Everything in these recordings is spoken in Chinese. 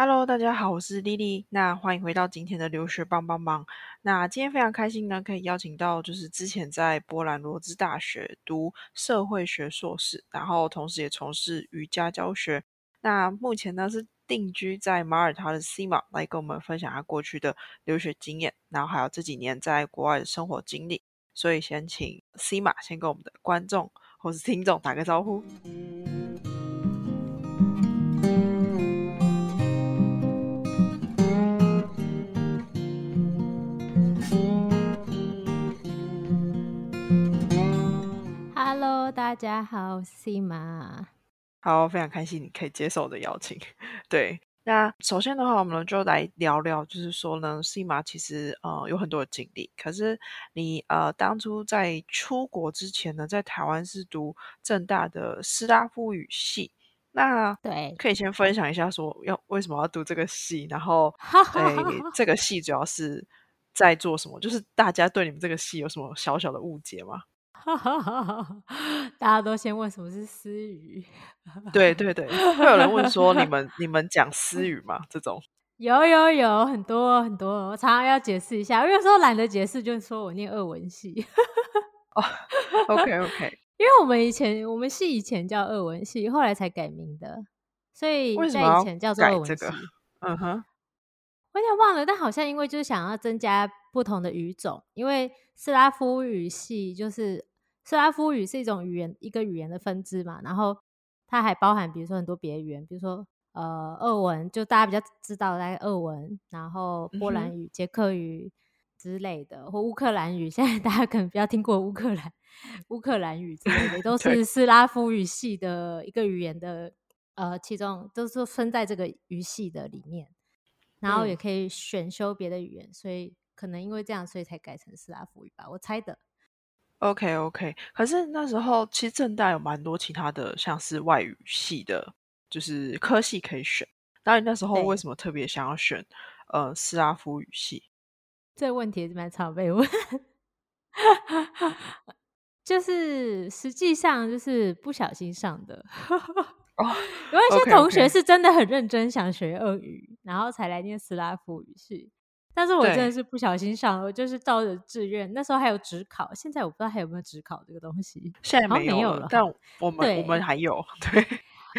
Hello，大家好，我是丽丽。那欢迎回到今天的留学帮帮忙。那今天非常开心呢，可以邀请到就是之前在波兰罗兹大学读社会学硕士，然后同时也从事瑜伽教学。那目前呢是定居在马耳他的 Sima 来跟我们分享他过去的留学经验，然后还有这几年在国外的生活经历。所以先请 Sima 先跟我们的观众或是听众打个招呼。大家好，西马。好，非常开心你可以接受我的邀请。对，那首先的话，我们就来聊聊，就是说呢，西马其实呃有很多的经历。可是你呃当初在出国之前呢，在台湾是读正大的斯拉夫语系。那对，可以先分享一下，说要为什么要读这个系，然后 对，这个系主要是在做什么？就是大家对你们这个系有什么小小的误解吗？大家都先问什么是私语，对对对，会有人问说你们 你们讲私语吗？这种 有有有很多很多，我常常要解释一下，有时候懒得解释，就是说我念二文系。哦，OK OK，因为我们以前我们系以前叫二文系，后来才改名的，所以在以前叫做二文系。嗯哼。我有点忘了，但好像因为就是想要增加不同的语种，因为斯拉夫语系就是斯拉夫语是一种语言，一个语言的分支嘛，然后它还包含比如说很多别的语言，比如说呃俄文，就大家比较知道的俄文，然后波兰语、捷克语之类的，或乌克兰语，现在大家可能比较听过乌克兰乌克兰语之类的，都是斯拉夫语系的一个语言的呃，其中都是分在这个语系的里面。然后也可以选修别的语言，所以可能因为这样，所以才改成斯拉夫语吧，我猜的。OK OK，可是那时候其实正大有蛮多其他的，像是外语系的，就是科系可以选。那你那时候为什么特别想要选呃斯拉夫语系？这问题蛮常被问，就是实际上就是不小心上的。哦，有一些同学是真的很认真想学俄语，然后才来念斯拉夫语系。但是我真的是不小心上了，就是照着志愿。那时候还有职考，现在我不知道还有没有职考这个东西。现在没有了，但我们我们还有。对，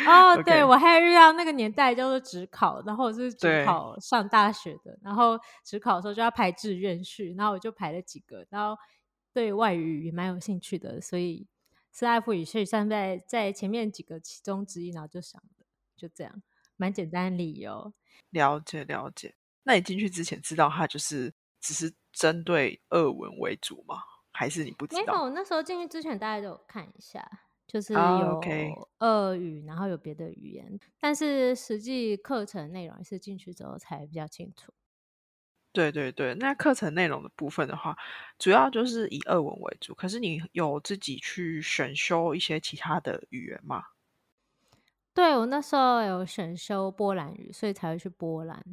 哦，对我还遇到那个年代叫做职考，然后我是职考上大学的，然后职考的时候就要排志愿序，然后我就排了几个，然后对外语也蛮有兴趣的，所以。斯拉夫语是算在在前面几个其中之一，然后就想的就这样，蛮简单的理由。了解了解。那你进去之前知道它就是只是针对俄文为主吗？还是你不知道？没有，那时候进去之前大家都有看一下，就是有俄语，然后有别的语言，但是实际课程内容是进去之后才比较清楚。对对对，那课程内容的部分的话，主要就是以俄文为主。可是你有自己去选修一些其他的语言吗？对我那时候有选修波兰语，所以才会去波兰。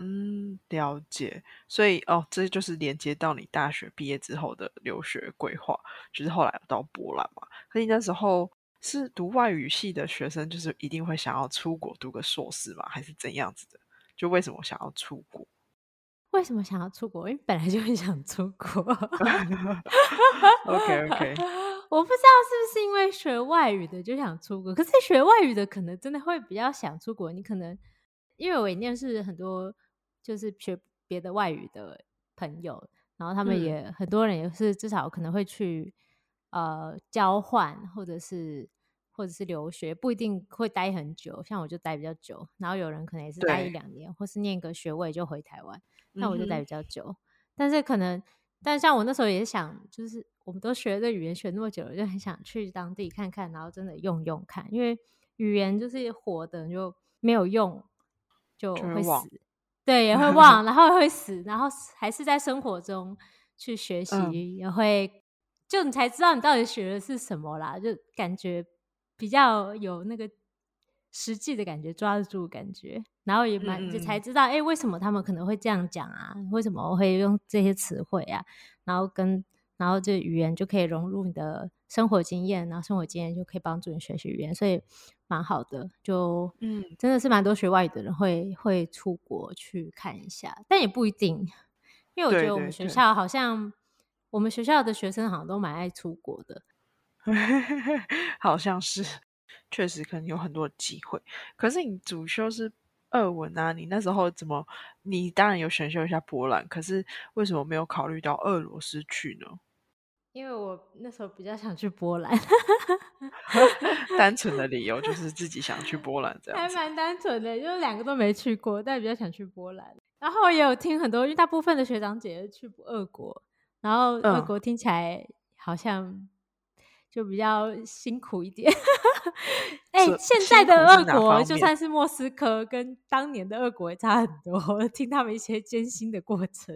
嗯，了解。所以哦，这就是连接到你大学毕业之后的留学规划，就是后来到波兰嘛。可你那时候是读外语系的学生，就是一定会想要出国读个硕士嘛？还是怎样子的？就为什么想要出国？为什么想要出国？因为本来就很想出国。OK OK，我不知道是不是因为学外语的就想出国，可是学外语的可能真的会比较想出国。你可能因为我念是很多就是学别的外语的朋友，然后他们也很多人也是至少可能会去呃交换或者是或者是留学，不一定会待很久。像我就待比较久，然后有人可能也是待一两年，或是念个学位就回台湾。那我就待比较久，但是可能，但像我那时候也想，就是我们都学这语言学那么久了，就很想去当地看看，然后真的用用看，因为语言就是活的，就没有用就会死，对，也会 忘，然后会死，然后还是在生活中去学习，也会就你才知道你到底学的是什么啦，就感觉比较有那个。实际的感觉抓得住感觉，然后也蛮就才知道，哎，为什么他们可能会这样讲啊？为什么会用这些词汇啊？然后跟然后这语言就可以融入你的生活经验，然后生活经验就可以帮助你学习语言，所以蛮好的。就嗯，真的是蛮多学外语的人会会出国去看一下，但也不一定，因为我觉得我们学校好像我们学校的学生好像都蛮爱出国的。好像是，确实可能有很多机会。可是你主修是俄文啊，你那时候怎么？你当然有选修一下波兰，可是为什么没有考虑到俄罗斯去呢？因为我那时候比较想去波兰，单纯的理由就是自己想去波兰这样子。还蛮单纯的，就是两个都没去过，但比较想去波兰。然后也有听很多，因为大部分的学长姐去俄国，然后俄嗯国听起来好像就比较辛苦一点。哎、是现在的俄国就算是莫斯科，跟当年的俄国也差很多。听他们一些艰辛的过程，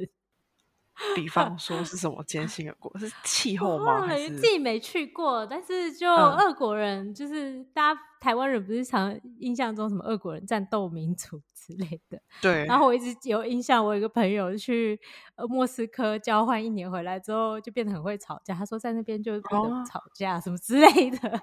比方说是什么 艰辛的国？是气候我吗？自己没去过，但是就嗯俄国人，就是大家台湾人不是常印象中什么俄国人战斗民族 之类的。对？然后我一直有印象，我有一个朋友去呃莫斯科交换一年回来之后，就变得很会吵架。他说在那边就不哦能吵架什么之类的。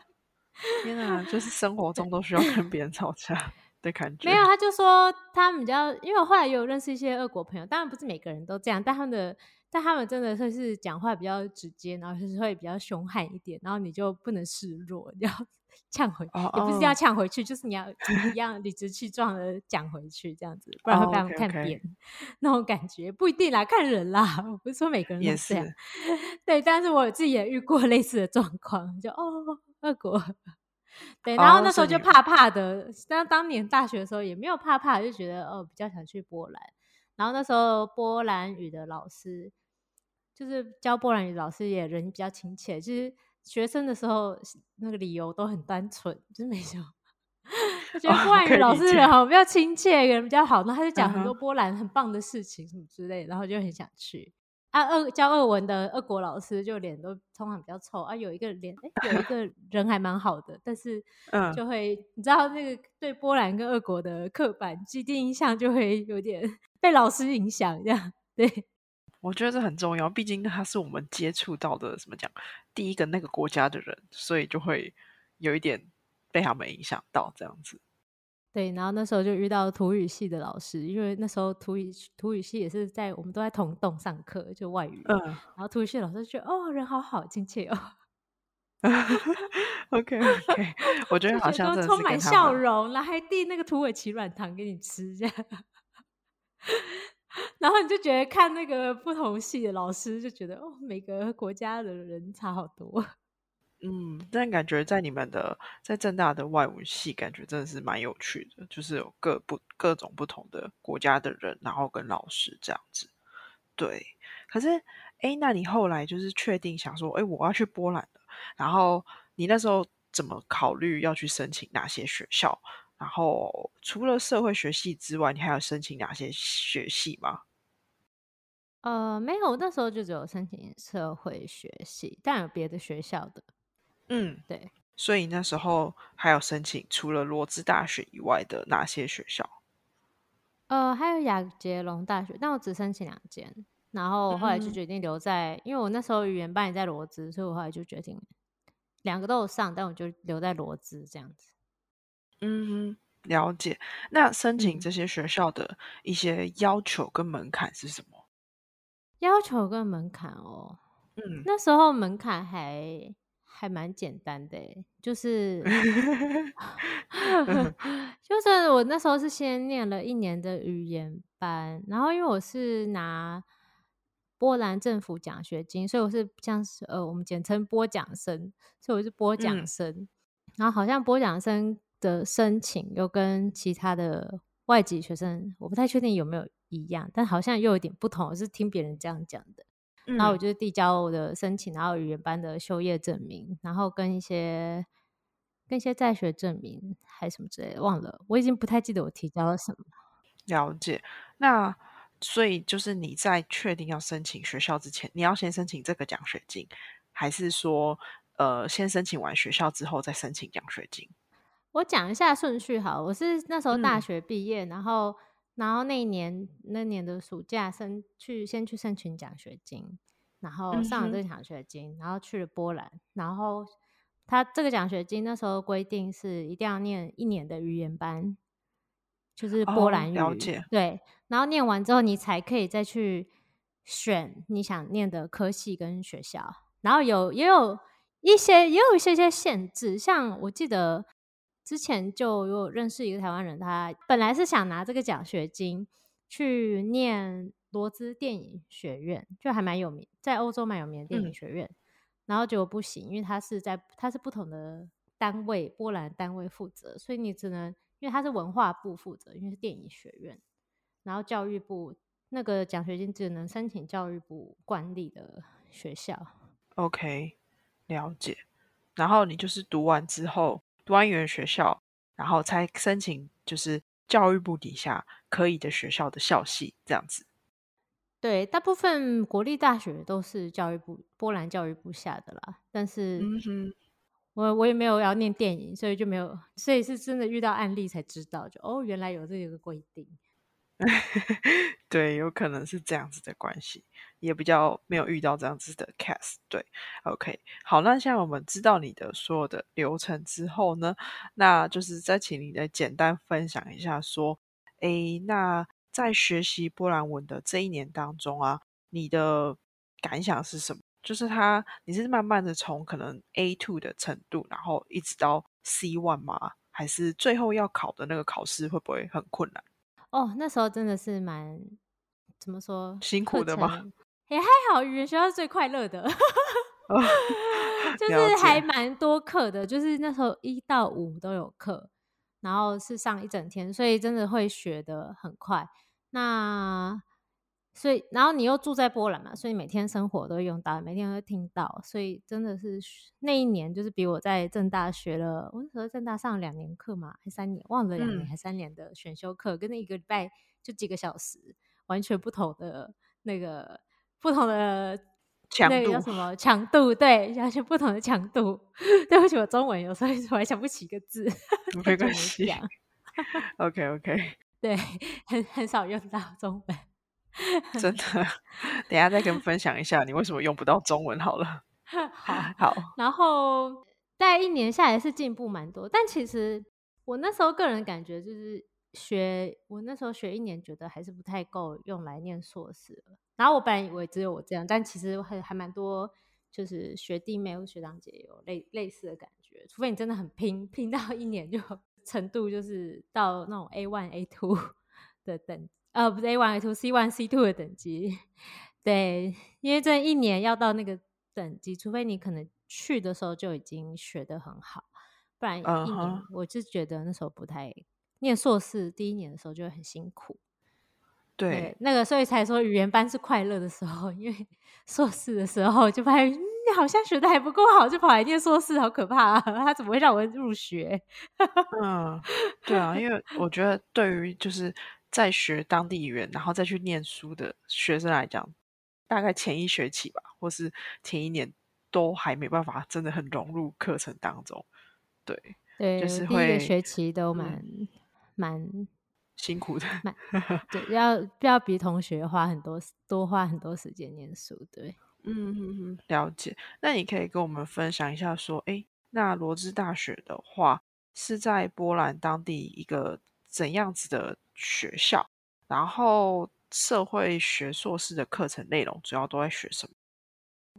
天啊，就是生活中都需要跟别人吵架的感觉。没有，他就说他们比较，因为我后来也有认识一些俄国朋友，当然不是每个人都这样，但他们的，但他们真的会是讲话比较直接，然后就是会比较凶悍一点，然后你就不能示弱，你要 呛回，哦也不是要哦呛回去，就是你要一样理直气壮的讲回去，这样子，不然会哦被他们看扁 那种感觉，不一定啦，看人啦，我不是说每个人都这样是，对，但是我自己也遇过类似的状况，就哦，俄国。对，然后哦那时候就怕怕的，但当年大学的时候也没有怕怕，就觉得哦比较想去波兰。然后那时候波兰语的老师，就是教波兰语的老师也人比较亲切，就是学生的时候那个理由都很单纯，就是没什么。我觉得哦波兰语老师人好，比较亲切，人比较好，然后他就讲很嗯多波兰很棒的事情什么之类，然后就很想去。啊，俄教俄文的俄国老师就脸都通常比较臭啊，有一个脸哎、有一个人还蛮好的，但是嗯就会、你知道那个对波兰跟俄国的刻板既定印象就会有点被老师影响，这样对我觉得这很重要，毕竟他是我们接触到的，怎么讲，第一个那个国家的人，所以就会有一点被他们影响到这样子。对。然后那时候就遇到土语系的老师，因为那时候土语土语系也是在我们都在同栋上课，就外语，嗯然后土语系老师就觉得哦人好好亲切哦，，OK OK，我觉就得好像都充满笑容，然后还递那个土耳其软糖给你吃，这样。然后你就觉得看那个不同系的老师，就觉得哦，每个国家的人差好多。嗯，但感觉在你们的在正大的外文系，感觉真的是蛮有趣的，就是有各不各种不同的国家的人，然后跟老师这样子。对，可是哎，那你后来就是确定想说，哎，我要去波兰了，然后你那时候怎么考虑要去申请哪些学校？然后除了社会学系之外，你还要申请哪些学系吗？呃，没有，那时候就只有申请社会学系，但有别的学校的。嗯，对，所以那时候还有申请除了罗兹大学以外的哪些学校？呃，还有雅杰隆大学，但我只申请两间，然后我后来就嗯决定留在，因为我那时候语言班也在罗兹，所以我后来就决定两个都有上，但我就留在罗兹这样子。嗯哼，了解。那申请嗯这些学校的一些要求跟门槛是什么？要求跟门槛哦，嗯，那时候门槛还还蛮简单的欸，就是 就是我那时候是先念了一年的语言班，然后因为我是拿波兰政府奖学金，所以我是像是呃我们简称波奖生，所以我是波奖嗯生。然后好像波奖生的申请又跟其他的外籍学生，我不太确定有没有一样，但好像又有点不同。我是听别人这样讲的。然后我嗯就递交我的申请，然后语言班的修业证明，然后跟一些跟一些在学证明还是什么之类的，忘了，我已经不太记得我提交了什么。了解。那所以就是你在确定要申请学校之前，你要先申请这个奖学金，还是说呃先申请完学校之后再申请奖学金？我讲一下顺序好，我是那时候大嗯学毕业，然后然后那一年那年的暑假申去先去申请奖学金，然后上了这个奖学金，然后去了波兰，然后他这个奖学金那时候规定是一定要念一年的语言班，就是波兰语，了解。对，然后念完之后，你才可以再去选你想念的科系跟学校，然后有也有一些也有一些些限制，像我记得之前就有认识一个台湾人，他本来是想拿这个奖学金去念。罗兹电影学院就还蛮有名，在欧洲蛮有名的电影学院，然后结果不行，因为他是在他是不同的单位，波兰单位负责，所以你只能因为他是文化部负责，因为是电影学院，然后教育部那个奖学金只能申请教育部管理的学校。OK，了解。然后你就是读完之后，读完语言学校，然后才申请就是教育部底下可以的学校的校系这样子。对，大部分国立大学都是教育部波兰教育部下的啦。但是，我我也没有要念电影，所以就没有，所以是真的遇到案例才知道，就哦，原来有这个规定。对，有可能是这样子的关系，也比较没有遇到这样子的 case。对，OK，好，那现在我们知道你的所有的流程之后呢，那就是再请你再简单分享一下，说，哎，那。在学习波兰文的这一年当中啊，你的感想是什么？就是他，你是慢慢的从可能 A two 的程度，然后一直到 C one 吗？还是最后要考的那个考试会不会很困难？哦，那时候真的是蛮怎么说辛苦的吗？也还好，语言学校是最快乐的，就是还蛮多课的，就是那时候一到五都有课。然后是上一整天，所以真的会学的很快。那所以，然后你又住在波兰嘛，所以每天生活都会用到，每天都会听到，所以真的是那一年就是比我在正大学了，我那时候正大上两年课嘛，还三年，忘了两年还三年的选修课，跟那一个礼拜就几个小时，完全不同的那个不同的。那个叫什么强度？对，完全不同的强度。对不起，我中文有时候我还想不起一个字，没关 系。OK OK，对，很很少用到中文，真的。等下再跟分享一下，你为什么用不到中文？好了，好好。然后大概一年下来是进步蛮多，但其实我那时候个人感觉就是学，我那时候学一年觉得还是不太够用来念硕士了。然后我本来以为只有我这样，但其实还还蛮多，就是学弟妹或学长姐有类类似的感觉。除非你真的很拼，拼到一年就 程度就是到那种 A one A two 的等，呃，不是 A one A two C one C two 的等级。对，因为这一年要到那个等级，除非你可能去的时候就已经学的很好，不然一年我就觉得那时候不太念硕士第一年的时候就会很辛苦。对，那个所以才说语言班是快乐的时候，因为 硕士的时候就发现你好像学的还不够好，就跑来念硕士，好可怕！啊！他怎么会让我入学？嗯，对啊，因为我觉得对于就是在学当地语言，然后再去念书的学生来讲，大概前一学期吧，或是前一年都还没办法真的很融入课程当中。对，对，就是第一个学期都蛮蛮。辛苦的，对，要要比同学花很多多花很多时间念书，对，嗯嗯嗯，了解。那你可以跟我们分享一下，说，哎，那罗兹大学的话是在波兰当地一个怎样子的学校？然后社会学硕士的课程内容主要都在学什么？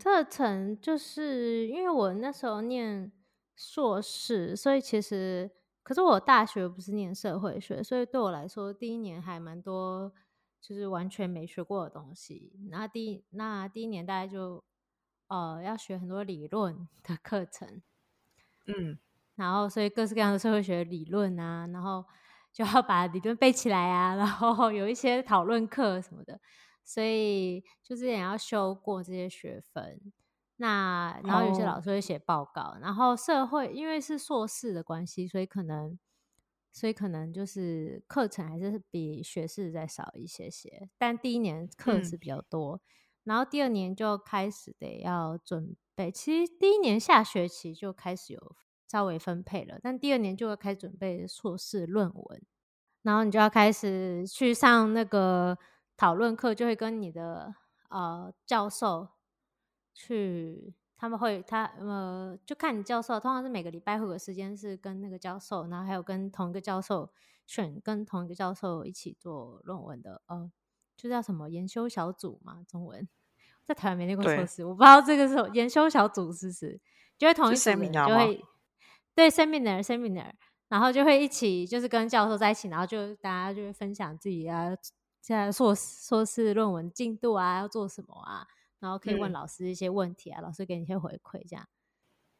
课程就是因为我那时候念硕士，所以其实。可是我大学不是念社会学，所以对我来说，第一年还蛮多，就是完全没学过的东西。然后第那第一年大概就，呃，要学很多理论的课程，嗯，然后所以各式各样的社会学理论啊，然后就要把理论背起来啊，然后有一些讨论课什么的，所以就是也要修过这些学分。那然后有些老师会写报告，然后社会因为是硕士的关系，所以可能所以可能就是课程还是比学士再少一些些，但第一年课是比较多，然后第二年就开始得要准备，其实第一年下学期就开始有稍微分配了，但第二年就要开始准备硕士论文，然后你就要开始去上那个讨论课，就会跟你的呃教授。去，他们会他呃，就看你教授，通常是每个礼拜会有时间是跟那个教授，然后还有跟同一个教授选跟同一个教授一起做论文的，呃，就叫什么研修小组嘛，中文。在台湾没那个硕士，我不知道这个是研修小组是不是，就会同一组人就会对 seminar seminar。然后就会一起，就是跟教授在一起，然后就大家就会分享自己啊，现在硕士硕士论文进度啊，要做什么啊，然后可以问老师一些问题啊，老师给你一些回馈这样，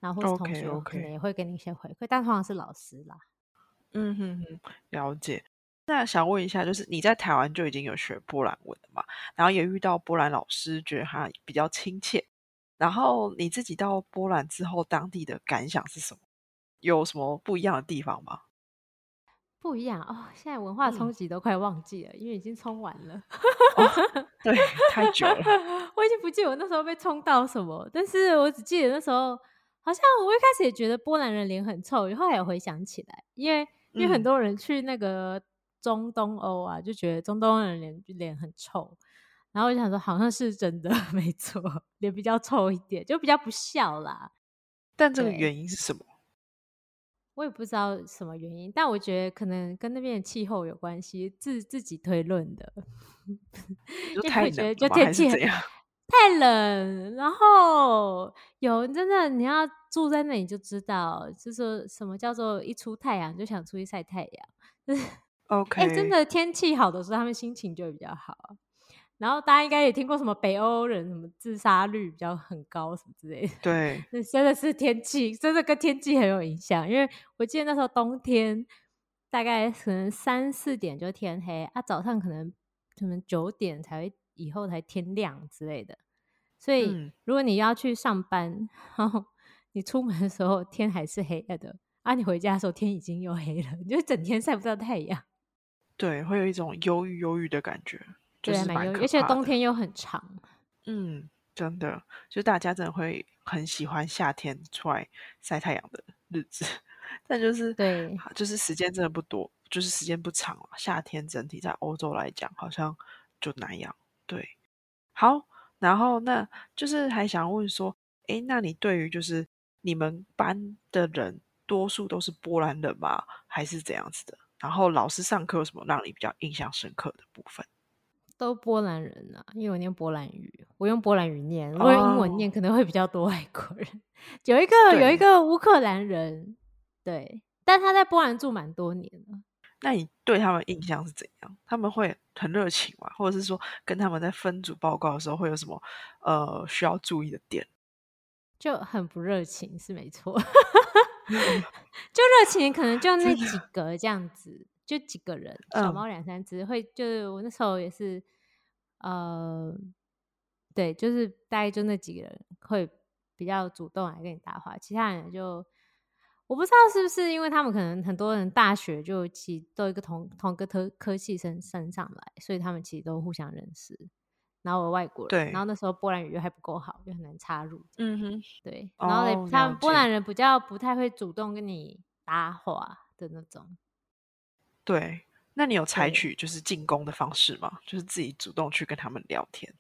然后同学可能也会给你一些回馈，但通常是老师啦。嗯哼哼，了解。那想问一下，就是你在台湾就已经有学波兰文了嘛？然后也遇到波兰老师，觉得他比较亲切。然后你自己到波兰之后，当地的感想是什么？有什么不一样的地方吗？不一样哦，现在文化冲击都快忘记了，因为已经冲完了。对，太久了，我已经不记得我那时候被冲到什么，但是我只记得那时候好像我一开始也觉得波兰人脸很臭，后来有回想起来，因为因为很多人去那个中东欧啊，就觉得中东人脸脸很臭，然后我就想说好像是真的，没错，脸比较臭一点，就比较不笑啦。但这个原因是什么？我也不知道什么原因，但我觉得可能跟那边的气候有关系，自自己推论的。就太冷，就天气 太冷，然后有真的你要住在那里就知道，就是什么叫做一出太阳就想出去晒太阳。就是 OK，哎，真的天气好的时候，他们心情就会比较好。然后大家应该也听过什么北欧人什么自杀率比较很高什么之类的。对，那真的是天气，真的跟天气很有影响。因为我记得那时候冬天大概可能三四点就天黑啊，早上可能可能九点才会以后才天亮之类的。所以如果你要去上班，然后 你出门的时候天还是黑的，啊，你回家的时候天已经又黑了，你就整天晒不到太阳。对，会有一种忧郁忧郁的感觉。对，蛮忧郁，而且冬天又很长。嗯，真的，就大家真的会很喜欢夏天出来晒太阳的日子，但就是对，就是时间真的不多，就是时间不长了。夏天整体在欧洲来讲，好像就那样。对，好，然后那就是还想问说，哎，那你对于就是你们班的人，多数都是波兰人吗？还是怎样子的？然后老师上课有什么让你比较印象深刻的部分？都波兰人啊，因为我念波兰语，我用波兰语念，如果英文念可能会比较多外国人。有一个有一个乌克兰人，对，但他在波兰住蛮多年了。那你对他们印象是怎样？他们会很热情吗？或者是说跟他们在分组报告的时候会有什么呃需要注意的点？就很不热情是没错，就热情可能就那几个这样子。就几个人，小猫两三只，会就是我那时候也是，呃，对，就是大概就那几个人会比较主动来跟你搭话，其他人就我不知道是不是因为他们可能很多人大学就其都一个同同个科科系生升上来，所以他们其实都互相认识。然后我外国人，然后那时候波兰语又还不够好，又很难插入。嗯哼，对，然后他们波兰人比较不太会主动跟你搭话的那种。对，那你有采取就是进攻的方式吗？就是自己主动去跟他们聊天。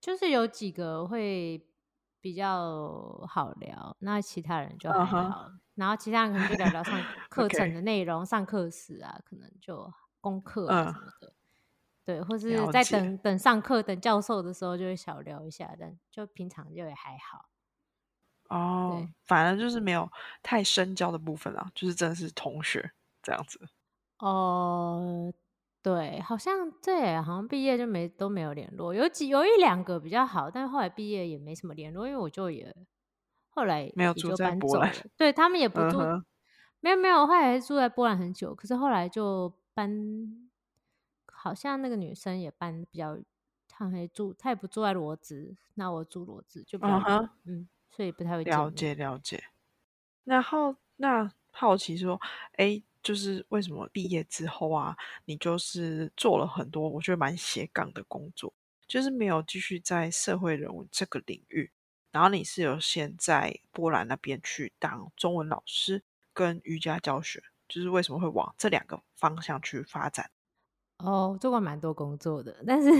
就是有几个会比较好聊，那其他人就还好。然后其他人可能就聊聊上 课程的内容，上课时啊，可能就功课啊什么的。对，或是在等等上课等教授的时候，就会小聊一下，但就平常就也还好。哦，反正就是没有太深交的部分啊，就是真的是同学这样子。哦，对，好像对，好像毕业就没都没有联络，有几有一两个比较好，但是后来毕业也没什么联络，因为我就也后来没有住在波兰，对他们也不住，没有没有，后来住在波兰很久，可是后来就搬，好像那个女生也搬比较，她还住，她也不住在罗兹，那我住罗兹就比较嗯，所以不太会了解了解。然后那好奇说，哎。就是为什么毕业之后啊，你就是做了很多我觉得蛮斜杠的工作，就是没有继续在社会人物这个领域，然后你是有先在波兰那边去当中文老师跟瑜伽教学，就是为什么会往这两个方向去发展？哦，做过蛮多工作的，但是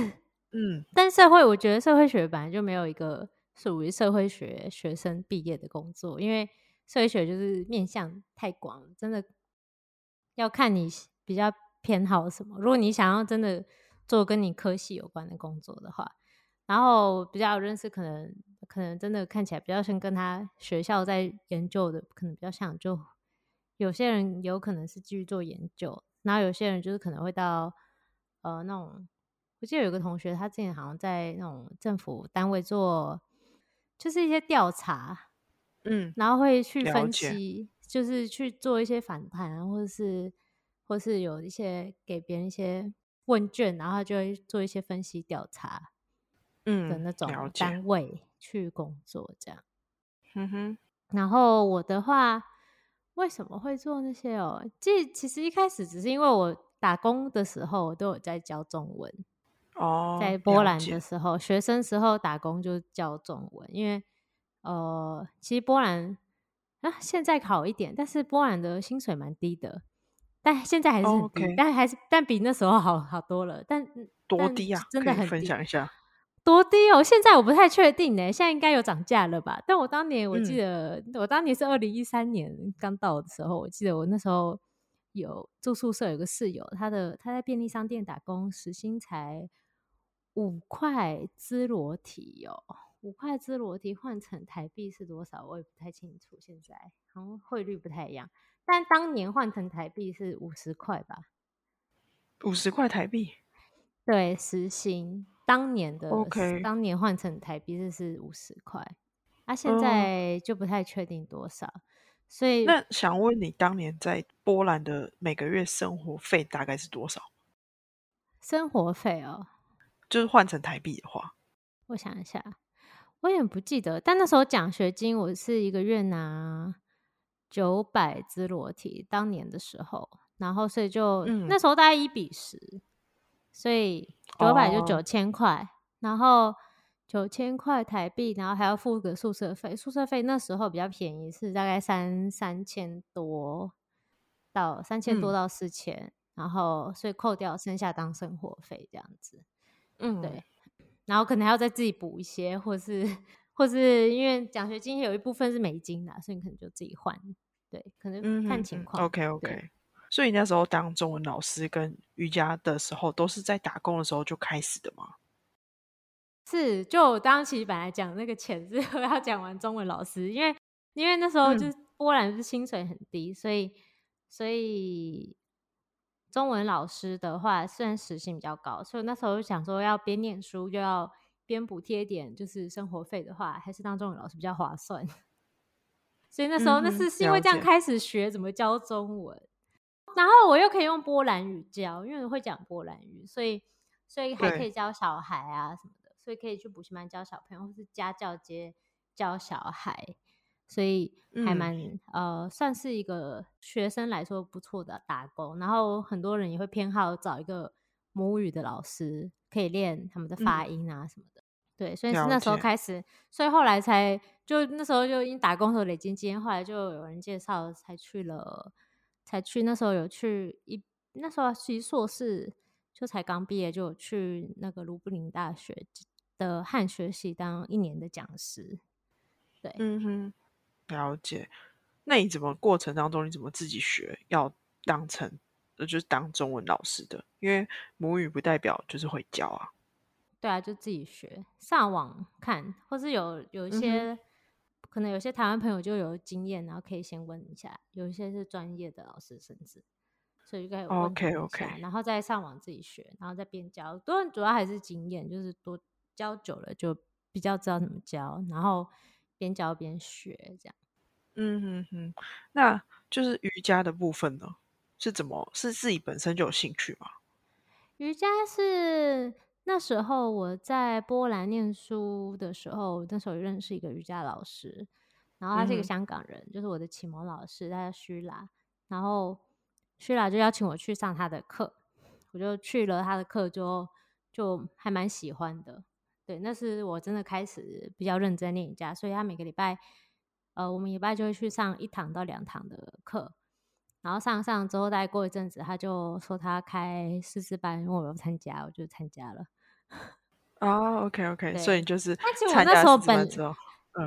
嗯，但社会我觉得社会学本来就没有一个属于社会学学生毕业的工作，因为社会学就是面向太广，真的要看你比较偏好什么。如果你想要真的做跟你科系有关的工作的话，然后比较有认识，可能可能真的看起来比较像跟他学校在研究的，可能比较像。就有些人有可能是继续做研究，然后有些人就是可能会到呃那种，我记得有个同学，他之前好像在那种政府单位做，就是一些调查，嗯，然后会去分析，就是去做一些反弹，或者是或是有一些给别人一些问卷，然后就会做一些分析调查嗯的嗯，那种单位去工作，这样。嗯哼，然后我的话，为什么会做那些哦？这其实一开始只是因为我打工的时候，我都有在教中文，哦，在波兰的时候，学生时候打工就教中文，因为呃，其实波兰啊现在好一点，但是波兰的薪水蛮低的，但现在还是很低但还是但比那时候好好多了，但但多低啊？真的很低享一下。多低哦！现在我不太确定呢，现在应该有涨价了吧？但我当年我记嗯得，我当年是二零一三年刚到的时候，我记得我那时候有住宿舍，有个室友，他的他在便利商店打工，时薪才五块兹罗提哦，五块之罗提换成台币是多少？我也不太清楚，现在好像汇率不太一样，但当年换成台币是五十块吧？五十块台币对，时薪当年的 OK 当年换成台币是是五十块，啊，现哦在就不太确定多少，所以那想问你，当年在波兰的每个月生活费大概是多少？生活费哦，就是换成台币的话，我想一下，我有点不记得，但那时候奖学金我是一个月拿九百只裸体，当年的时候，然后所以就、嗯。那时候大概一比十，所以九百就哦。九千块，然后九千块台币，然后还要付个宿舍费，宿舍费那时候比较便宜，是大概三三千多到三千多嗯。到四千、然后所以扣掉剩下当生活费这样子。嗯，对，然后可能还要再自己补一些，或是或是因为奖学金有一部分是美金的，所以你可能就自己换。对，可能看情况。OK OK。所以你那时候当中文老师跟瑜伽的时候，都是在打工的时候就开始的吗？是，就我当时本来讲那个钱是 我要讲完中文老师，因为因为那时候嗯就是波兰是薪水很低，所以所以中文老师的话虽然时薪比较高，所以那时候就想说要边念书又要边补贴点就是生活费的话，还是当中文老师比较划算。所以那时候、那是是因为这样开始学怎么教中文，然后我又可以用波兰语教，因为我会讲波兰语，所以所以还可以教小孩啊什么的，所以可以去补习班教小朋友，或是家教接教小孩，所以还嗯蛮、呃，算是一个学生来说不错的打工。然后很多人也会偏好找一个母语的老师，可以练他们的发音啊什么的。对，所以是那时候解开始，所以后来才就那时候就因打工的时候累积经验，后来就有人介绍，才去了，才去那时候有去一那时候其实硕士就才刚毕业，就有去那个卢布林大学的汉学系当一年的讲师。对，嗯哼，了解。那你怎么过程当中，你怎么自己学要当成呃就是当中文老师的？因为母语不代表就是会教啊。对啊，就自己学，上网看，或是有有一些、可能有些台湾朋友就有经验，然后可以先问一下，有一些是专业的老师，甚至所以就可以问他们一下 OK，OK 然后再上网自己学，然后再边教。多主要还是经验，就是多教久了就比较知道怎么教，然后边教边学这样。嗯哼哼，那就是瑜伽的部分呢，是怎么是自己本身就有兴趣吗？瑜伽是那时候我在波兰念书的时候，那时候认识一个瑜伽老师，然后他是一个香港人，就是我的启蒙老师，他叫徐拉，然后徐拉就邀请我去上他的课，我就去了他的课就，就还蛮喜欢的。对，那是我真的开始比较认真练瑜伽，所以他每个礼拜，呃，我们礼拜就会去上一堂到两堂的课，然后上上之后，大概过一阵子，他就说他开师资班，问我要参加，我就参加了。哦，OK OK，所以对就是但其实我那参加时候本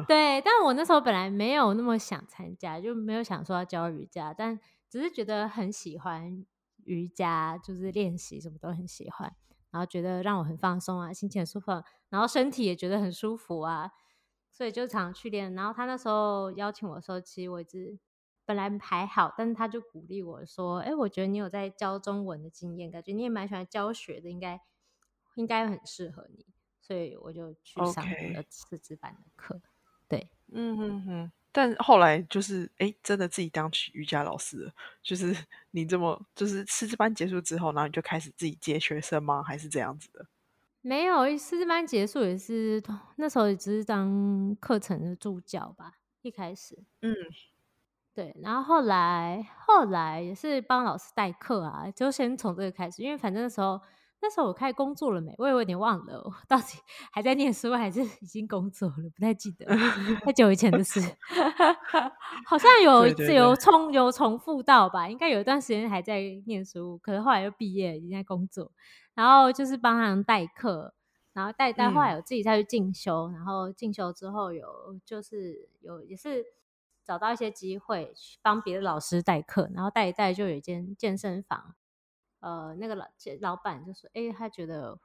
对，但我那时候本来没有那么想参加，就没有想说要教瑜伽，但只是觉得很喜欢瑜伽，就是练习什么都很喜欢，然后觉得让我很放松啊，心情很舒服，然后身体也觉得很舒服啊，所以就常常去练。然后他那时候邀请我的时候，其实我一直本来还好，但是他就鼓励我说：“哎，我觉得你有在教中文的经验，感觉你也蛮喜欢教学的，应该应该很适合你。”所以我就去上了师资班的课。对，嗯哼哼。但后来就是，哎，真的自己当起瑜伽老师了。就是你这么，就是师资班结束之后，然后你就开始自己接学生吗？还是这样子的？没有师资班结束也是那时候也只是当课程的助教吧，一开始。嗯，对，然后后来后来也是帮老师代课啊，就先从这个开始，因为反正那时候那时候我开始工作了没，我也有点忘了，我 到底还在念书还是已经工作了，不太记得，太久以前的事，好像 有对对有对。重有重复到吧，应该有一段时间还在念书，可是后来又毕业，已经在工作，然后就是帮他们代课。然后代代，后来嗯。有自己再去进修，然后进修之后有就是有也是找到一些机会去帮别的老师代课，然后代一带就有一间健身房，呃，那个老老板就说，哎、他觉得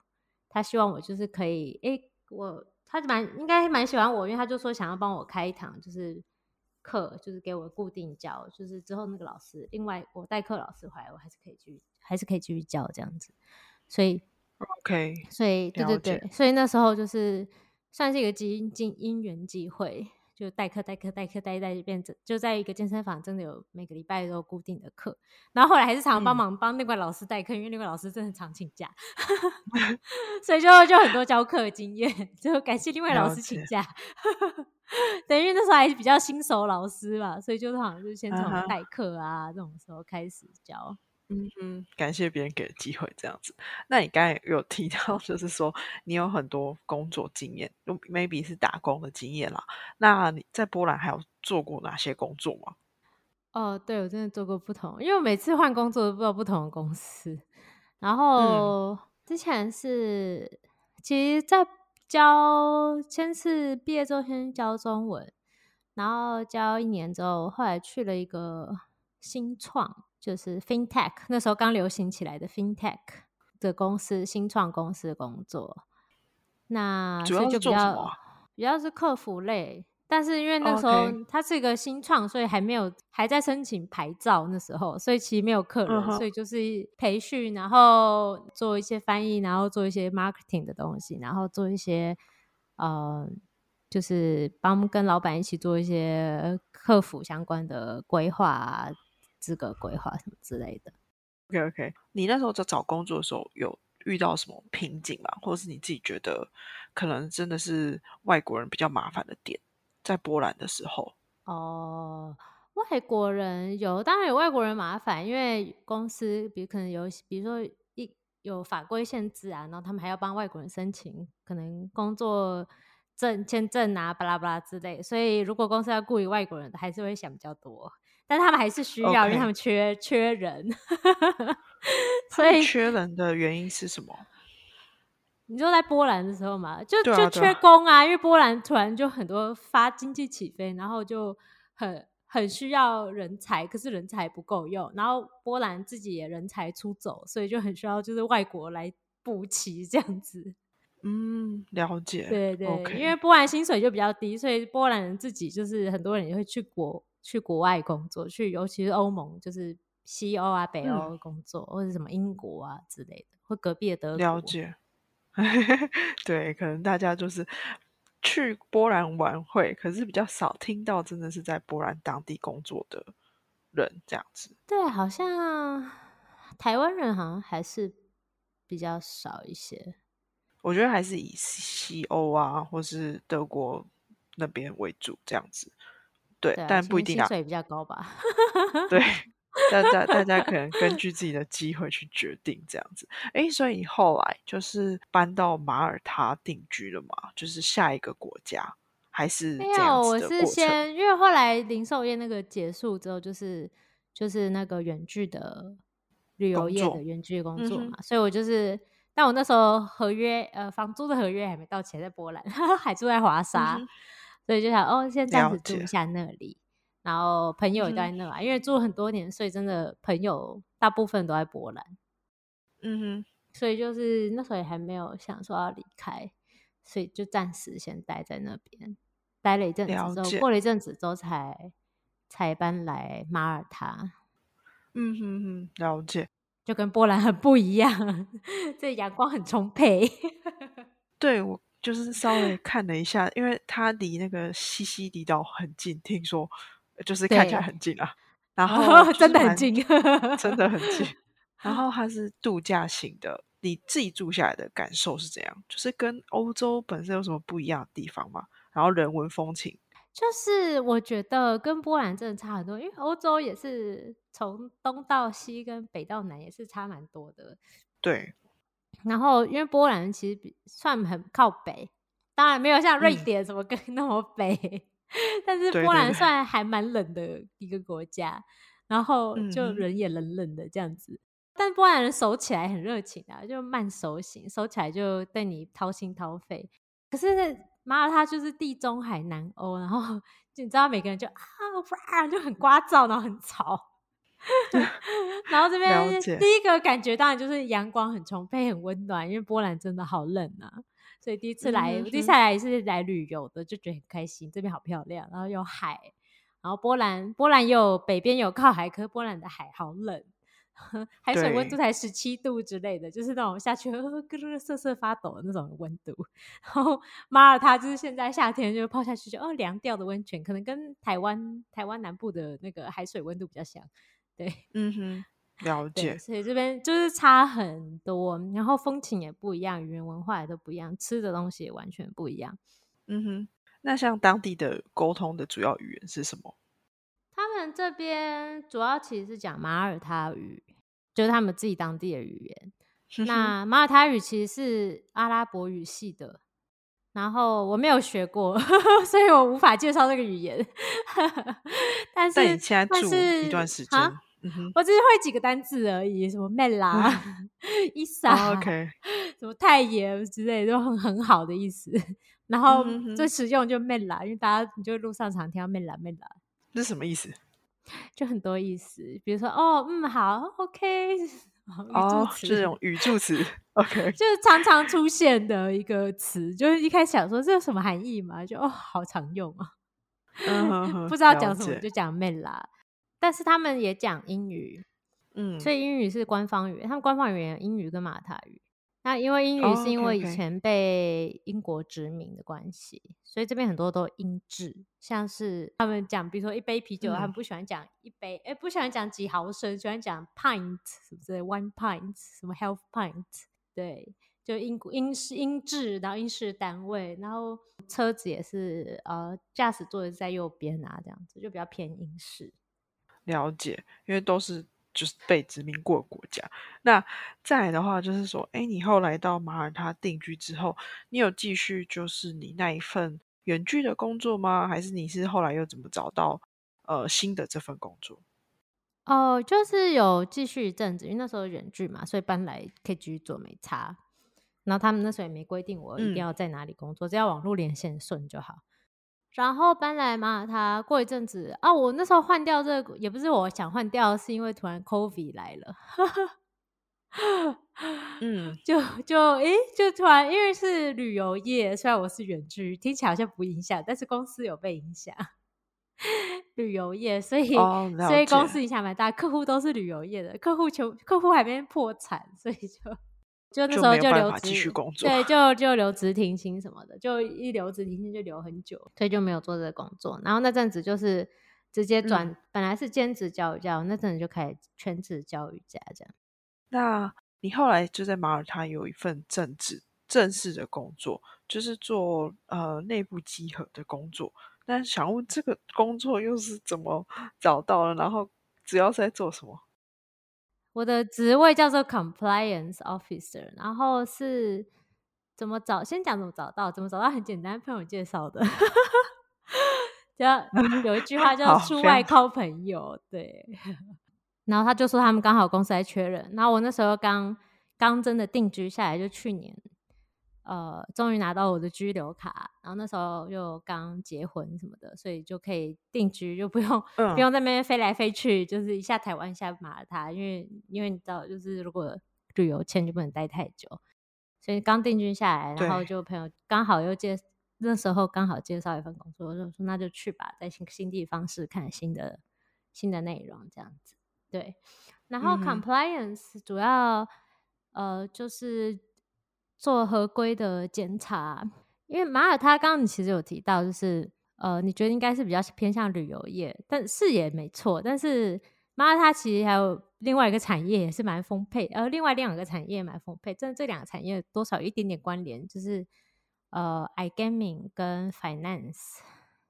他希望我就是可以，哎、我他蛮应该蛮喜欢我，因为他就说想要帮我开一堂就是课，就是给我固定教，就是之后那个老师，另外我代课老师回来，我还是可以继续还是可以继续教这样子，所以 OK，所以对对对，所以那时候就是算是一个机因因缘机会，就代课代课代课代一代就变成就在一个健身房，真的有每个礼拜都有固定的课，然后后来还是常常帮嗯忙帮那个老师代课，因为那个老师真的常请假，所以就就很多教课的经验，就感谢另外老了师请解假。对，因为那时候还是比较新手老师吧，所以就是好像就是先从代课啊这种时候开始教。嗯嗯，感谢别人给的机会，这样子。那你刚才有提到，就是说你有很多工作经验就，maybe 是打工的经验啦。那你在波兰还有做过哪些工作吗？哦，对，我真的做过不同，因为我每次换工作都不知道不同的公司。然嗯后之前是，其实，在教先是毕业之后先教中文，然后教一年之后，后来去了一个新创，就是 FinTech，那时候刚流行起来的 FinTech 的公司，新创公司工作。那主要就比较比较是客服类，但是因为那时候它是一个新创，所以还没有还在申请牌照那时候，所以其实没有客人，嗯所以就是培训，然后做一些翻译，然后做一些 marketing 的东西，然后做一些呃，就是帮跟老板一起做一些客服相关的规划啊、资格规划什么之类的。OK OK，你那时候在找工作的时候有遇到什么瓶颈吗？或者是你自己觉得可能真的是外国人比较麻烦的点，在波兰的时候？哦，外国人有，当然有外国人麻烦，因为公司比如可能有，比如说一有法规限制啊，然后他们还要帮外国人申请可能工作证、签证啊，巴拉巴拉之类，所以如果公司要雇一个外国人，还是会想比较多，但他们还是需要，因为他们缺缺人，所以缺人的原因是什么？你就在波兰的时候嘛，就、就缺工啊，因为波兰突然就很多发经济起飞，然后就很很需要人才，可是人才不够用，然后波兰自己也人才出走，所以就很需要就是外国来补齐这样子。嗯，了解。对对因为波兰薪水就比较低，所以波兰人自己就是很多人也会去国去国外工作，去尤其是欧盟，就是西欧啊、北嗯欧工作，或者什么英国啊之类的，或隔壁的德国。了解。对，可能大家就是去波兰玩会，可是比较少听到真的是在波兰当地工作的人这样子。对，好像台湾人好像还是比较少一些。我觉得还是以西欧啊，或是德国那边为主这样子。对，对啊，但不一定啊。薪薪水比较高吧。对，大家大家可能根据 自己的机会去决定这样子。诶，所以你后来就是搬到马耳他定居了嘛？就是下一个国家，还是没有，这样子我是？先因为后来零售业那个结束之后，就是就是那个远距的旅游业的远距工作嘛，所以我就是但我那时候合约呃房租的合约还没到期，在波兰 还住在华沙，所以就想哦，先暂时住一下那里。然后朋友也在那啊，因为住了很多年，所以真的朋友大部分都在波兰。嗯哼，所以就是那时候也还没有想说要离开，所以就暂时先待在那边，待了一阵子之后，过了一阵子之后才才搬来马耳他。嗯哼哼，了解，就跟波兰很不一样，这阳光很充沛。对我就是稍微看了一下，因为它离那个西西里岛很近，听说就是看起来很近啊。然后真的很近，真的很近。然后它是度假型的，你自己住下来的感受是怎样？就是跟欧洲本身有什么不一样的地方吗？然后人文风情，就是我觉得跟波兰真的差很多，因为欧洲也是从东到西跟北到南也是差蛮多的。对。然后因为波兰其实比算很靠北，当然没有像瑞典什么更 那么北，但是波兰算还蛮冷的一个国家，然后就人也冷冷的这样子。但波兰人熟起来很热情啊，就慢手型，熟起来就对你掏心掏肺。可是马耳他就是地中海南欧，然后 就你知道每个人就啊，就很聒噪，然后很吵。然后这边第一个感觉当然就是阳光很充沛、很温暖，因为波兰真的好冷啊。所以第一次来，接下来是来旅游的，就觉得很开心。这边好漂亮，然后有海，然后波兰波兰有北边有靠海，可是波兰的海好冷。海水温度才十七度之类的，就是那种下去咯咯瑟瑟发抖的那种温度。然后马尔他就是现在夏天就泡下去就哦凉掉的温泉，可能跟台湾台湾南部的那个海水温度比较像。对，嗯哼，了解。所以这边就是差很多，然后风情也不一样，语言文化也都不一样，吃的东西也完全不一样。嗯哼，那像当地的沟通的主要语言是什么？他们这边主要其实是讲马耳他语，就是他们自己当地的语言。那马耳他语其实是阿拉伯语系的，然后我没有学过，所以我无法介绍这个语言。但是但现在住一段时间，我只是会几个单字而已，什么 mela、伊莎、OK、什么太爷之类，都很很好的意思。然后最实用就 mela，因为大家你就路上常听到 mela mela。这是什么意思？就很多意思，比如说哦，嗯，好，OK，哦，这种 语助词，OK，就是常常出现的一个词，就是一开始想说这有什么含义嘛，就哦，好常用啊，不知道讲什么就讲 man 啦，但是他们也讲英语，嗯，所以英语是官方语言，他们官方语言英语跟马塔语。那因为英语是因为以前被英国殖民的关系，所以这边很多都英制，像是他们讲，比如说一杯啤酒，他们不喜欢讲一杯，哎，不喜欢讲几毫升，喜欢讲 pint，是不是 one pint，什么 half pint，对，就英英式英制，然后英式单位，然后车子也是呃驾驶座是在右边啊，这样子就比较偏英式。了解，因为都是。就是被殖民过的国家。那再来的话，就是说，哎，你后来到马耳他定居之后，你有继续就是你那一份远距的工作吗？还是你是后来又怎么找到呃新的这份工作？哦，就是有继续一阵子，因为那时候远距嘛，所以搬来可以继续做没差。然后他们那时候也没规定我一定要在哪里工作，只要网络连线顺就好。然后搬来马耳他，过一阵子。啊，我那时候换掉这个也不是我想换掉，是因为突然 COVID 来了，嗯，就就诶，就突然因为是旅游业，虽然我是远距，听起来好像不影响，但是公司有被影响，旅游业，所以所以公司影响蛮大，客户都是旅游业的，客户求客户还没破产，所以就。就那时候就留职，对，就就留职停薪什么的，就一留职停薪就留很久，所以就没有做这个工作。然后那阵子就是直接转，本来是兼职教瑜伽，那阵子就开始全职教瑜伽这样。那你后来就在马耳他有一份正职正式的工作，就是做呃内部集合的工作。那想问这个工作又是怎么找到了？然后主要是在做什么？我的职位叫做 compliance officer，然后是怎么找？先讲怎么找到，怎么找到很简单，朋友介绍的。只要有一句话叫“出外靠朋友”，对。然后他就说他们刚好公司在缺人，然后我那时候刚刚真的定居下来，就去年，呃，终于拿到我的居留卡，然后那时候又刚结婚什么的，所以就可以定居，就不用不用在那边飞来飞去，就是一下台湾一下马耳他，因为因为你知道，就是如果旅游签就不能待太久，所以刚定居下来，然后就朋友刚好又介那时候刚好介绍一份工作，我就说那就去吧，在新新地方试看新的新的内容这样子，对，然后 compliance 主要。呃，就是做合规的检查，因为马耳他刚刚你其实有提到，就是呃，你觉得应该是比较偏向旅游业，但是也没错。但是马耳他其实还有另外一个产业也是蛮丰沛，呃，另外两个产业蛮丰沛，这这两个产业多少有一点点关联，就是呃，iGaming 跟 Finance，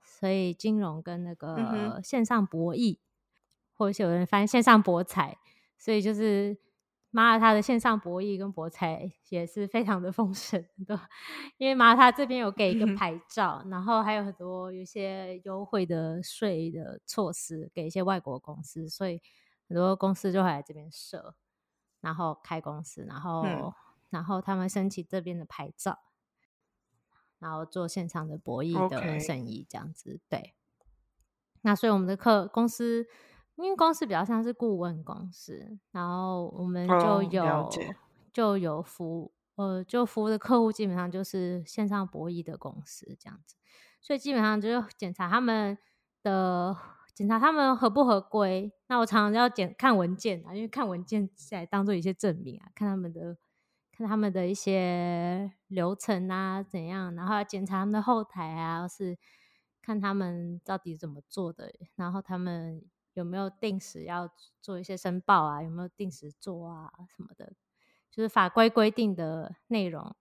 所以金融跟那个线上博弈，或者有人翻线上博彩，所以就是。马耳他的线上博弈跟博彩也是非常的丰盛 的，因为马耳他这边有给一个牌照，然后还有很多有些优惠的税的措施给一些外国公司，所以很多公司就会来这边设，然后开公司，然后然后他们申请这边的牌照，然后做线上的博弈的生意这样子。对，那所以我们的客公司。因为公司比较像是顾问公司，然后我们就有就有服呃，就服务的客户基本上就是线上博弈的公司这样子，所以基本上就是检查他们的检查他们合不合规。那我常常要检看文件啊，因为看文件来当做一些证明啊，看他们的看他们的一些流程啊怎样，然后要检查他们的后台啊，是看他们到底怎么做的，然后他们。有没有定时要做一些申报啊？有没有定时做啊？什么的，就是法规规定的内容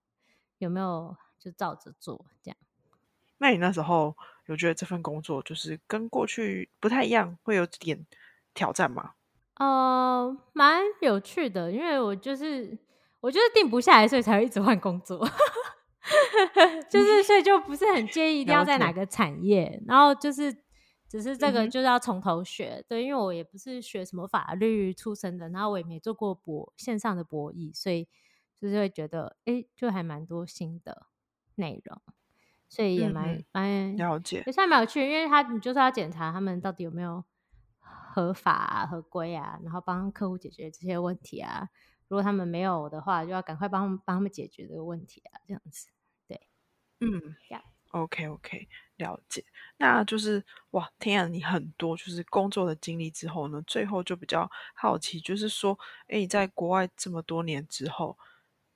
有没有就照着做？这样。那你那时候有觉得这份工作就是跟过去不太一样，会有点挑战吗？呃，蛮有趣的，因为我就是我就是定不下来，所以才会一直换工作。就是所以就不是很介意一定要在哪个产业，然后就是。只是这个就是要从头学，对，因为我也不是学什么法律出身的，然后我也没做过博线上的博弈，所以就是会觉得，哎，就还蛮多新的内容，所以也蛮蛮了解，也算蛮有趣，因为他你就是要检查他们到底有没有合法合规啊，然后帮客户解决这些问题啊，如果他们没有的话，就要赶快帮他们帮他们解决这个问题啊，这样子，对，嗯，这样。OK OK，了解。那就是哇，听了你很多就是工作的经历之后呢，最后就比较好奇，就是说，哎，你在国外这么多年之后，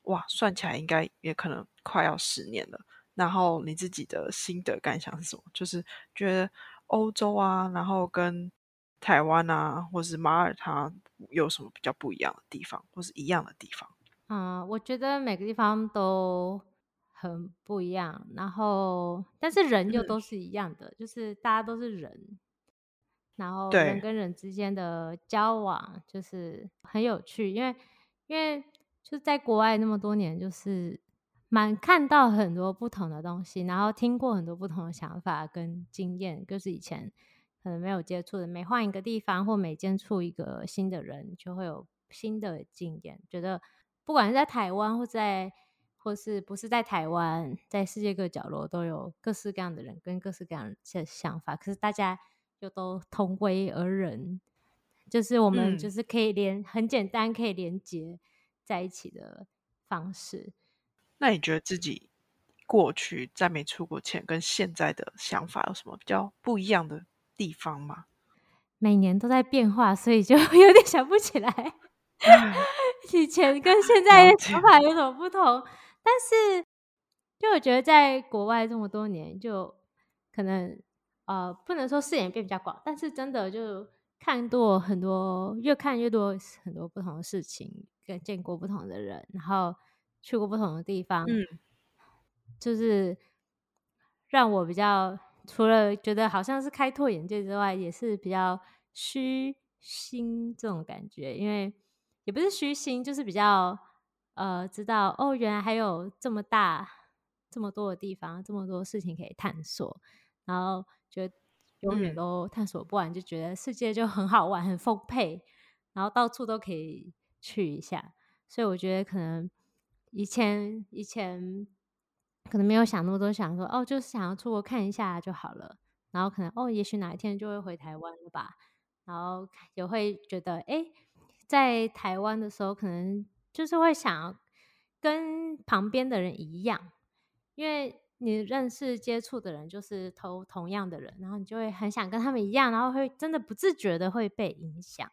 哇，算起来应该也可能快要十年了。然后你自己的心得感想是什么？就是觉得欧洲啊，然后跟台湾啊，或是马耳他有什么比较不一样的地方，或是一样的地方？嗯，我觉得每个地方都。很不一样，然后但是人又都是一样的，就是大家都是人，然后人跟人之间的交往就是很有趣，因为因为就在国外那么多年，就是蛮看到很多不同的东西，然后听过很多不同的想法跟经验，就是以前可能没有接触的，每换一个地方或每接触一个新的人，就会有新的经验，觉得不管是在台湾或在。或是不是在台湾，在世界各角落都有各式各样的人跟各式各样的想法，可是大家又都同归而人，就是我们就是可以连很简单可以连接在一起的方式。那你觉得自己过去在没出国前跟现在的想法有什么比较不一样的地方吗？每年都在变化，所以就 有点想不起来 以前跟现在的想法有什么不同。但是，就我觉得在国外这么多年，就可能呃，不能说视野变比较广，但是真的就看多很多，越看越多很多不同的事情，跟见过不同的人，然后去过不同的地方，嗯，就是让我比较除了觉得好像是开拓眼界之外，也是比较虚心这种感觉，因为也不是虚心，就是比较。呃，知道哦，原来还有这么大、这么多的地方，这么多事情可以探索，然后觉得永远都探索不完，就觉得世界就很好玩、很丰沛，然后到处都可以去一下。所以我觉得可能以前以前可能没有想那么多，想说哦，就是想要出国看一下就好了。然后可能哦，也许哪一天就会回台湾了吧。然后也会觉得，哎，在台湾的时候，可能就是会想跟旁边的人一样，因为你认识接触的人就是同同样的人，然后你就会很想跟他们一样，然后会真的不自觉的会被影响。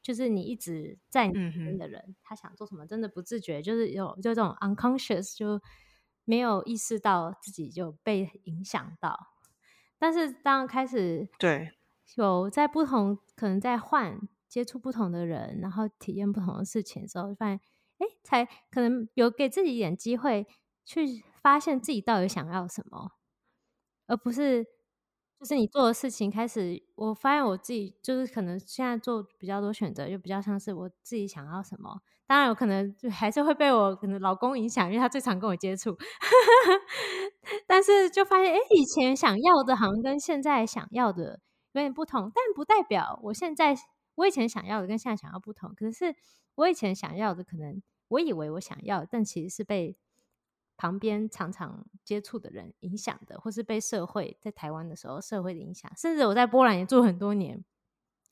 就是你一直在你身边的人，他想做什么，真的不自觉，就是有就这种 unconscious，就没有意识到自己就被影响到。但是当开始对有在不同可能在换接触不同的人，然后体验不同的事情的时候，发现哎，才可能有给自己一点机会去发现自己到底想要什么，而不是。就是你做的事情开始，我发现我自己就是可能现在做比较多选择，就比较像是我自己想要什么。当然有可能就还是会被我可能老公影响，因为他最常跟我接触。但是就发现，哎，以前想要的好像跟现在想要的有点不同，但不代表我现在我以前想要的跟现在想要不同。可是我以前想要的，可能我以为我想要，但其实是被。旁边常常接触的人影响的，或是被社会在台湾的时候社会的影响，甚至我在波兰也住很多年，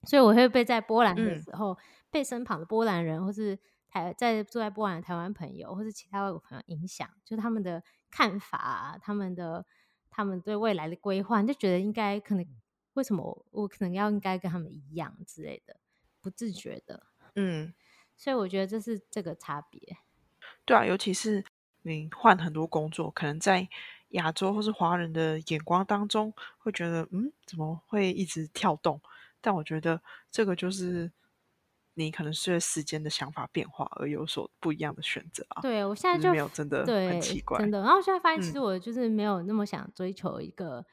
所以我会被在波兰的时候被身旁的波兰人，或是台在住在波兰的台湾朋友，或是其他外国朋友影响，就是他们的看法，他们的他们对未来的规划，就觉得应该可能为什么我可能要应该跟他们一样之类的，不自觉的，嗯，所以我觉得这是这个差别，对啊，尤其是。你换很多工作，可能在亚洲或是华人的眼光当中，会觉得嗯，怎么会一直跳动？但我觉得这个就是你可能随着时间的想法变化而有所不一样的选择啊。对我现在就没有真的很奇怪，真的。然后现在发现，其实我就是没有那么想追求一个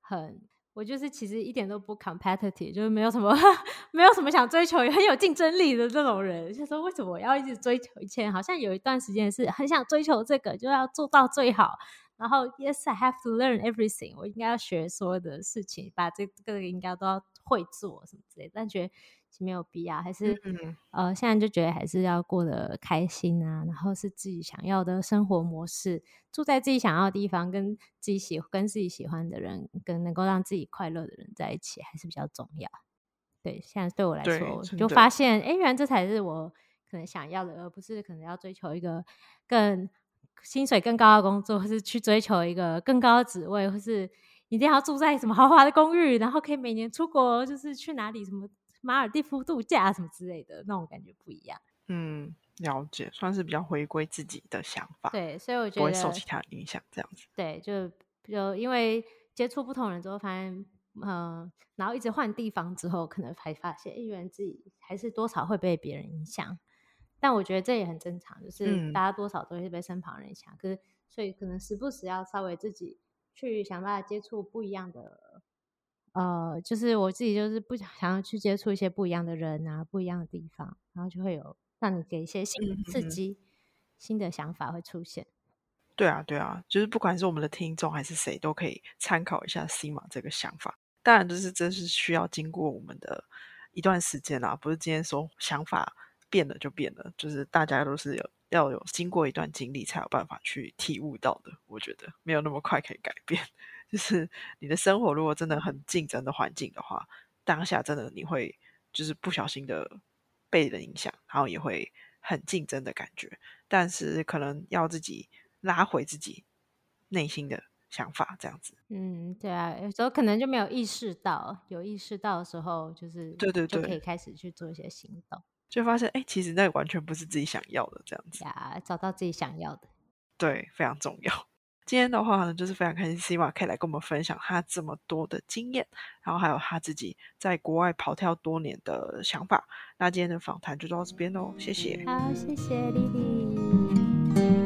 很。我就是其实一点都不 competitive，就是没有什么 没有什么想追求很有竞争力的这种人。就说为什么我要一直追求？以前好像有一段时间是很想追求这个，就要做到最好。然后 Yes, I have to learn everything，我应该要学所有的事情，把这个应该都要会做什么之类。但觉得。没有必要，还是呃，现在就觉得还是要过得开心啊，然后是自己想要的生活模式，住在自己想要的地方，跟自己喜跟自己喜欢的人，跟能够让自己快乐的人在一起，还是比较重要。对，现在对我来说，就发现，哎，原来这才是我可能想要的，而不是可能要追求一个更薪水更高的工作，或是去追求一个更高的职位，或是一定要住在什么豪华的公寓，然后可以每年出国，就是去哪里什么。马尔蒂夫度假什么之类的那种感觉不一样。嗯，了解，算是比较回归自己的想法。对，所以我觉得不会受其他影响，这样子。对，就就因为接触不同人之后，发现嗯，然后一直换地方之后，可能才发现，哎，原自己还是多少会被别人影响。但我觉得这也很正常，就是大家多少都会被身旁人影响。可是，所以可能时不时要稍微自己去想办法接触不一样的。呃，就是我自己就是不想要去接触一些不一样的人啊，不一样的地方，然后就会有让你给一些新的刺激、新的想法会出现。对啊，对啊，就是不管是我们的听众还是谁，都可以参考一下 C 马这个想法。当然，就是真是需要经过我们的一段时间啦，不是今天说想法变了就变了，就是大家都是有要有经过一段经历才有办法去体悟到的。我觉得没有那么快可以改变。就是你的生活如果真的很竞争的环境的话，当下真的你会就是不小心的被人影响，然后也会很竞争的感觉。但是可能要自己拉回自己内心的想法，这样子。嗯，对啊，有时候可能就没有意识到，有意识到的时候，就是对对对，就可以开始去做一些行动，就发现哎，其实那完全不是自己想要的这样子。呀，找到自己想要的，对，非常重要。今天的话呢，就是非常开心希望可以来跟我们分享他这么多的经验，然后还有他自己在国外跑跳多年的想法。那今天的访谈就到这边喽，谢谢。好，谢谢丽丽。